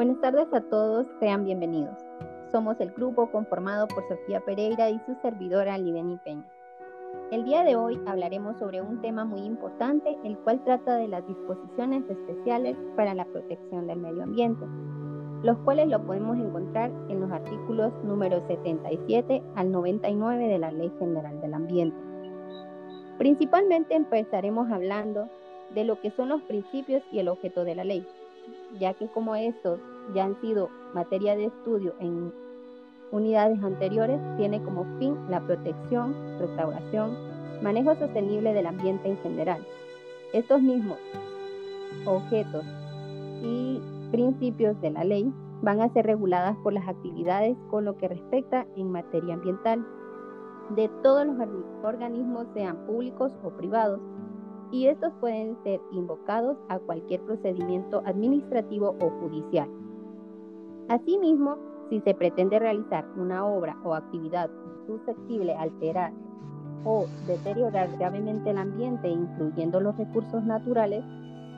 Buenas tardes a todos, sean bienvenidos. Somos el grupo conformado por Sofía Pereira y su servidora Lideni Peña. El día de hoy hablaremos sobre un tema muy importante, el cual trata de las disposiciones especiales para la protección del medio ambiente, los cuales lo podemos encontrar en los artículos número 77 al 99 de la Ley General del Ambiente. Principalmente empezaremos hablando de lo que son los principios y el objeto de la ley, ya que como estos ya han sido materia de estudio en unidades anteriores, tiene como fin la protección, restauración, manejo sostenible del ambiente en general. Estos mismos objetos y principios de la ley van a ser reguladas por las actividades con lo que respecta en materia ambiental de todos los organismos, sean públicos o privados, y estos pueden ser invocados a cualquier procedimiento administrativo o judicial. Asimismo, si se pretende realizar una obra o actividad susceptible a alterar o deteriorar gravemente el ambiente, incluyendo los recursos naturales,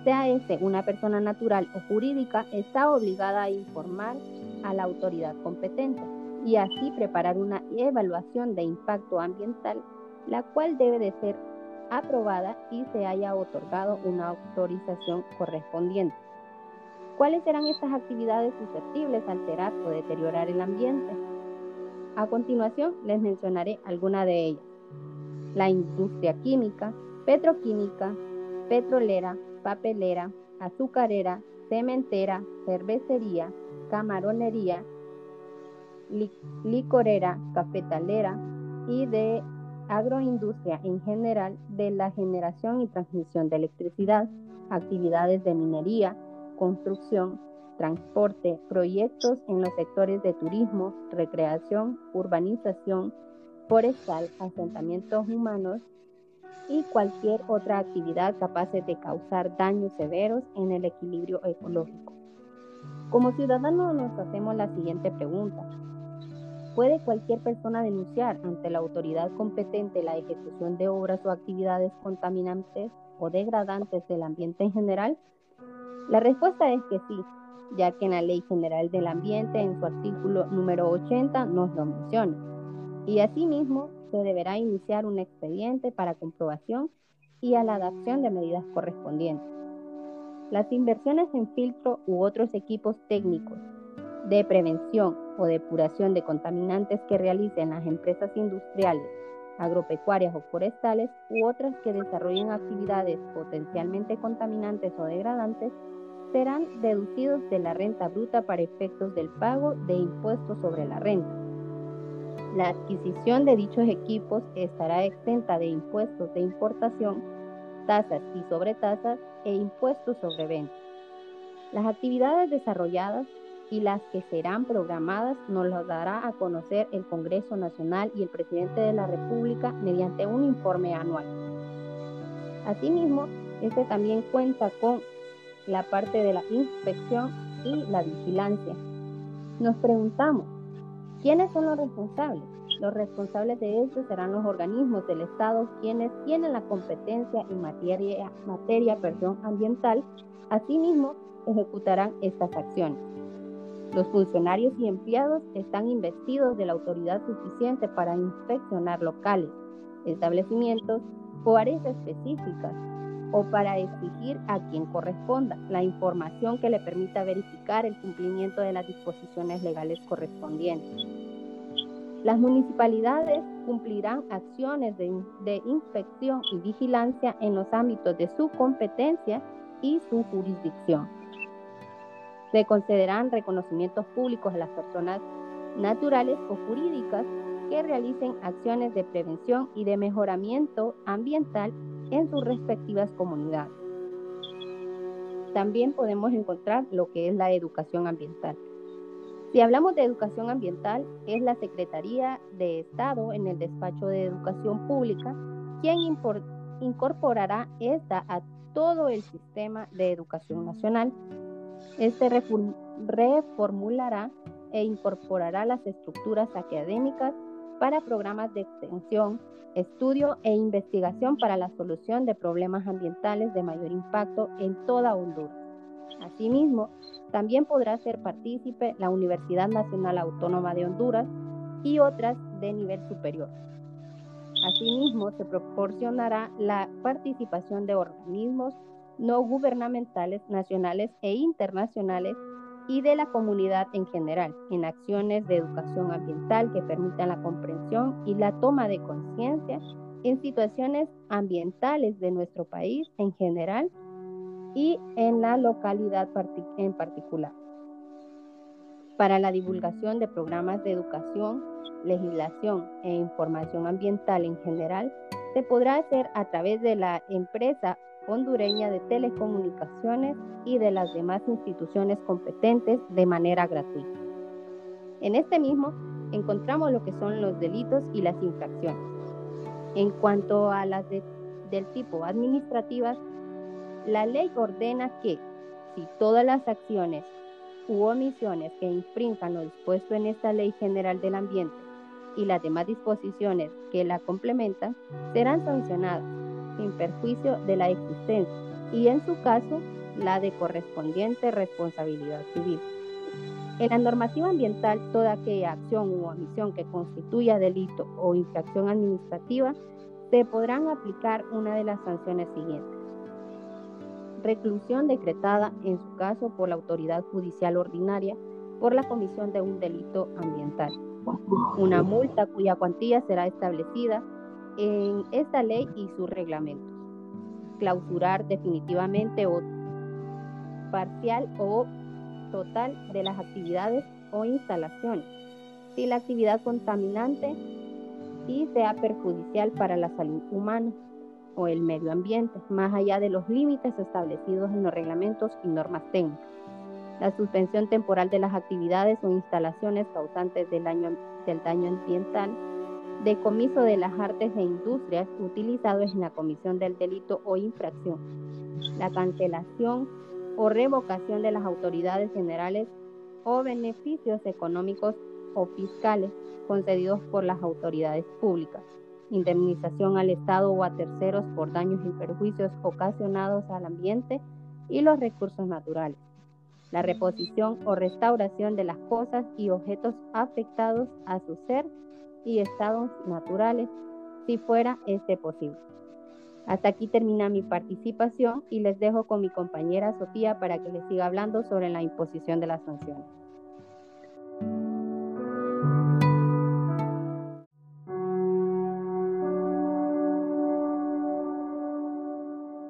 sea este una persona natural o jurídica, está obligada a informar a la autoridad competente y así preparar una evaluación de impacto ambiental, la cual debe de ser aprobada y se haya otorgado una autorización correspondiente. ¿Cuáles serán estas actividades susceptibles a alterar o deteriorar el ambiente? A continuación les mencionaré algunas de ellas. La industria química, petroquímica, petrolera, papelera, azucarera, cementera, cervecería, camaronería, licorera, cafetalera y de agroindustria en general de la generación y transmisión de electricidad, actividades de minería, construcción, transporte, proyectos en los sectores de turismo, recreación, urbanización, forestal, asentamientos humanos y cualquier otra actividad capaz de causar daños severos en el equilibrio ecológico. Como ciudadanos nos hacemos la siguiente pregunta. ¿Puede cualquier persona denunciar ante la autoridad competente la ejecución de obras o actividades contaminantes o degradantes del ambiente en general? La respuesta es que sí, ya que en la Ley General del Ambiente, en su artículo número 80, nos lo menciona. Y asimismo, se deberá iniciar un expediente para comprobación y a la adaptación de medidas correspondientes. Las inversiones en filtro u otros equipos técnicos de prevención o depuración de contaminantes que realicen las empresas industriales, agropecuarias o forestales u otras que desarrollen actividades potencialmente contaminantes o degradantes serán deducidos de la renta bruta para efectos del pago de impuestos sobre la renta. La adquisición de dichos equipos estará exenta de impuestos de importación, tasas y sobretasas e impuestos sobre ventas. Las actividades desarrolladas y las que serán programadas nos lo dará a conocer el Congreso Nacional y el presidente de la República mediante un informe anual. Asimismo, este también cuenta con la parte de la inspección y la vigilancia. Nos preguntamos, ¿quiénes son los responsables? Los responsables de esto serán los organismos del Estado quienes tienen la competencia en materia, materia perdón, ambiental. Asimismo, ejecutarán estas acciones. Los funcionarios y empleados están investidos de la autoridad suficiente para inspeccionar locales, establecimientos o áreas específicas o para exigir a quien corresponda la información que le permita verificar el cumplimiento de las disposiciones legales correspondientes. Las municipalidades cumplirán acciones de, de, inspección y vigilancia en los ámbitos de su competencia y su jurisdicción. Se concederán reconocimientos públicos a las personas naturales o jurídicas que realicen acciones de prevención y de mejoramiento ambiental en sus respectivas comunidades. También podemos encontrar lo que es la educación ambiental. Si hablamos de educación ambiental, es la Secretaría de Estado en el Despacho de Educación Pública quien incorporará esta a todo el sistema de educación nacional este reformulará e incorporará las estructuras académicas para programas de extensión, estudio e investigación para la solución de problemas ambientales de mayor impacto en toda Honduras. Asimismo, también podrá ser partícipe la Universidad Nacional Autónoma de Honduras y otras de nivel superior. Asimismo, se proporcionará la participación de organismos no gubernamentales nacionales e internacionales y de la comunidad en general en acciones de educación ambiental que permitan la comprensión y la toma de conciencia en situaciones ambientales de nuestro país en general y en la localidad en particular. Para la divulgación de programas de educación, legislación e información ambiental en general, se podrá hacer a través de la empresa hondureña de telecomunicaciones y de las demás instituciones competentes de manera gratuita. En este mismo encontramos lo que son los delitos y las infracciones. En cuanto a las del tipo administrativas, la ley ordena que si todas las acciones u omisiones que infrinjan lo dispuesto en esta Ley General del Ambiente y las demás disposiciones que la complementan serán sancionadas sin perjuicio de la existencia y en su caso la de correspondiente responsabilidad civil. En la normativa ambiental, toda aquella acción u omisión que constituya delito o infracción administrativa se podrán aplicar una de las sanciones siguientes reclusión decretada en su caso por la autoridad judicial ordinaria por la comisión de un delito ambiental. Una multa cuya cuantía será establecida en esta ley y sus reglamentos. Clausurar definitivamente o parcial o total de las actividades o instalaciones si la actividad contaminante y sea perjudicial para la salud humana o el medio ambiente, más allá de los límites establecidos en los reglamentos y normas técnicas. La suspensión temporal de las actividades o instalaciones causantes del daño, del daño ambiental, decomiso de las artes e industrias utilizados en la comisión del delito o infracción, la cancelación o revocación de las autoridades generales o beneficios económicos o fiscales concedidos por las autoridades públicas indemnización al Estado o a terceros por daños y perjuicios ocasionados al ambiente y los recursos naturales, la reposición o restauración de las cosas y objetos afectados a su ser y estados naturales, si fuera este posible. Hasta aquí termina mi participación y les dejo con mi compañera Sofía para que les siga hablando sobre la imposición de las sanciones.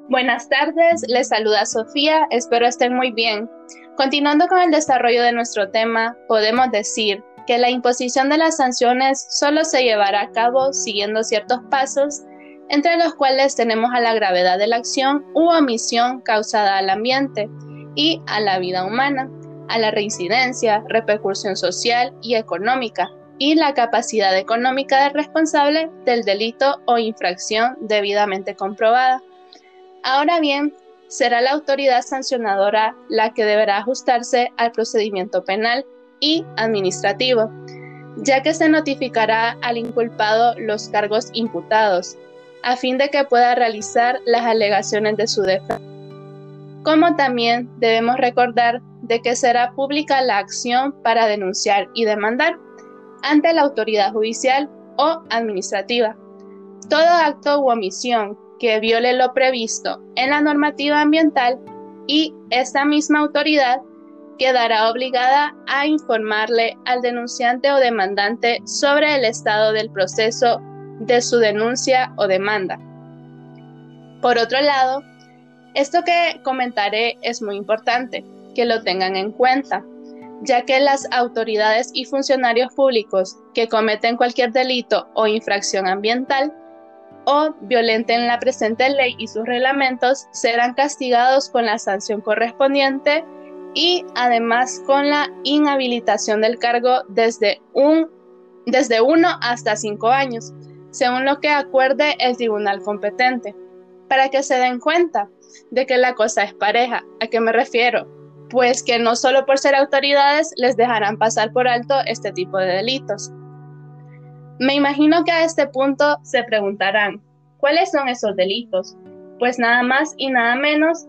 Buenas tardes, les saluda Sofía, espero estén muy bien. Continuando con el desarrollo de nuestro tema, podemos decir que la imposición de las sanciones solo se llevará a cabo siguiendo ciertos pasos, entre los cuales tenemos a la gravedad de la acción u omisión causada al ambiente y a la vida humana, a la reincidencia, repercusión social y económica, y la capacidad económica del responsable del delito o infracción debidamente comprobada. Ahora bien, será la autoridad sancionadora la que deberá ajustarse al procedimiento penal y administrativo, ya que se notificará al inculpado los cargos imputados, a fin de que pueda realizar las alegaciones de su defensa. Como también debemos recordar de que será pública la acción para denunciar y demandar ante la autoridad judicial o administrativa. Todo acto u omisión que viole lo previsto en la normativa ambiental y esta misma autoridad quedará obligada a informarle al denunciante o demandante sobre el estado del proceso de su denuncia o demanda. Por otro lado, esto que comentaré es muy importante, que lo tengan en cuenta, ya que las autoridades y funcionarios públicos que cometen cualquier delito o infracción ambiental o violenten la presente ley y sus reglamentos serán castigados con la sanción correspondiente y además con la inhabilitación del cargo desde, un, desde uno hasta cinco años, según lo que acuerde el tribunal competente, para que se den cuenta de que la cosa es pareja. ¿A qué me refiero? Pues que no solo por ser autoridades les dejarán pasar por alto este tipo de delitos, me imagino que a este punto se preguntarán, ¿cuáles son esos delitos? Pues nada más y nada menos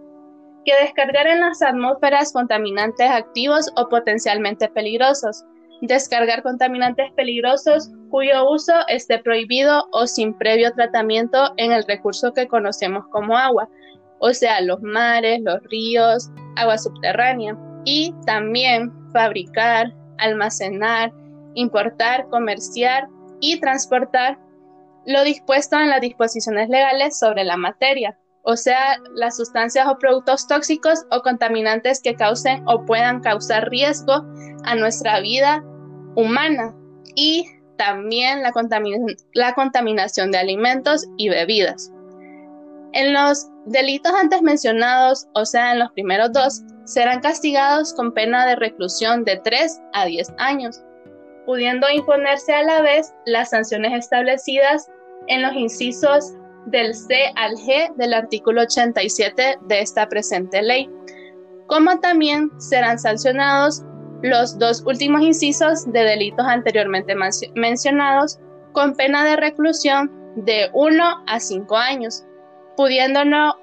que descargar en las atmósferas contaminantes activos o potencialmente peligrosos, descargar contaminantes peligrosos cuyo uso esté prohibido o sin previo tratamiento en el recurso que conocemos como agua, o sea, los mares, los ríos, agua subterránea, y también fabricar, almacenar, importar, comerciar y transportar lo dispuesto en las disposiciones legales sobre la materia, o sea, las sustancias o productos tóxicos o contaminantes que causen o puedan causar riesgo a nuestra vida humana y también la, contaminación de alimentos y bebidas. En los delitos antes mencionados, o sea, en los primeros dos, serán castigados con pena de reclusión de 3 a 10 años, pudiendo imponerse a la vez las sanciones establecidas en los incisos del C al G del artículo 87 de esta presente ley, como también serán sancionados los dos últimos incisos de delitos anteriormente mencionados con pena de reclusión de 1 a 5 años, pudiéndonos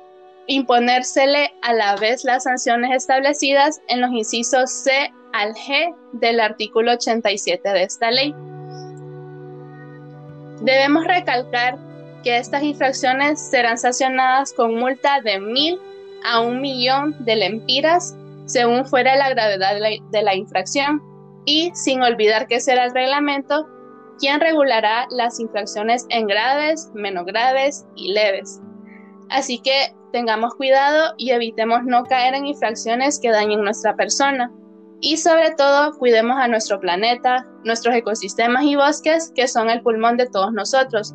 imponérsele a la vez las sanciones establecidas en los incisos C al G del artículo 87 de esta ley. Debemos recalcar que estas infracciones serán sancionadas con multa de mil a un millón de lempiras según fuera la gravedad de la, infracción y sin olvidar que será el reglamento quien regulará las infracciones en graves, menos graves y leves. Así que tengamos cuidado y evitemos no caer en infracciones que dañen nuestra persona. Y sobre todo, cuidemos a nuestro planeta, nuestros ecosistemas y bosques, que son el pulmón de todos nosotros.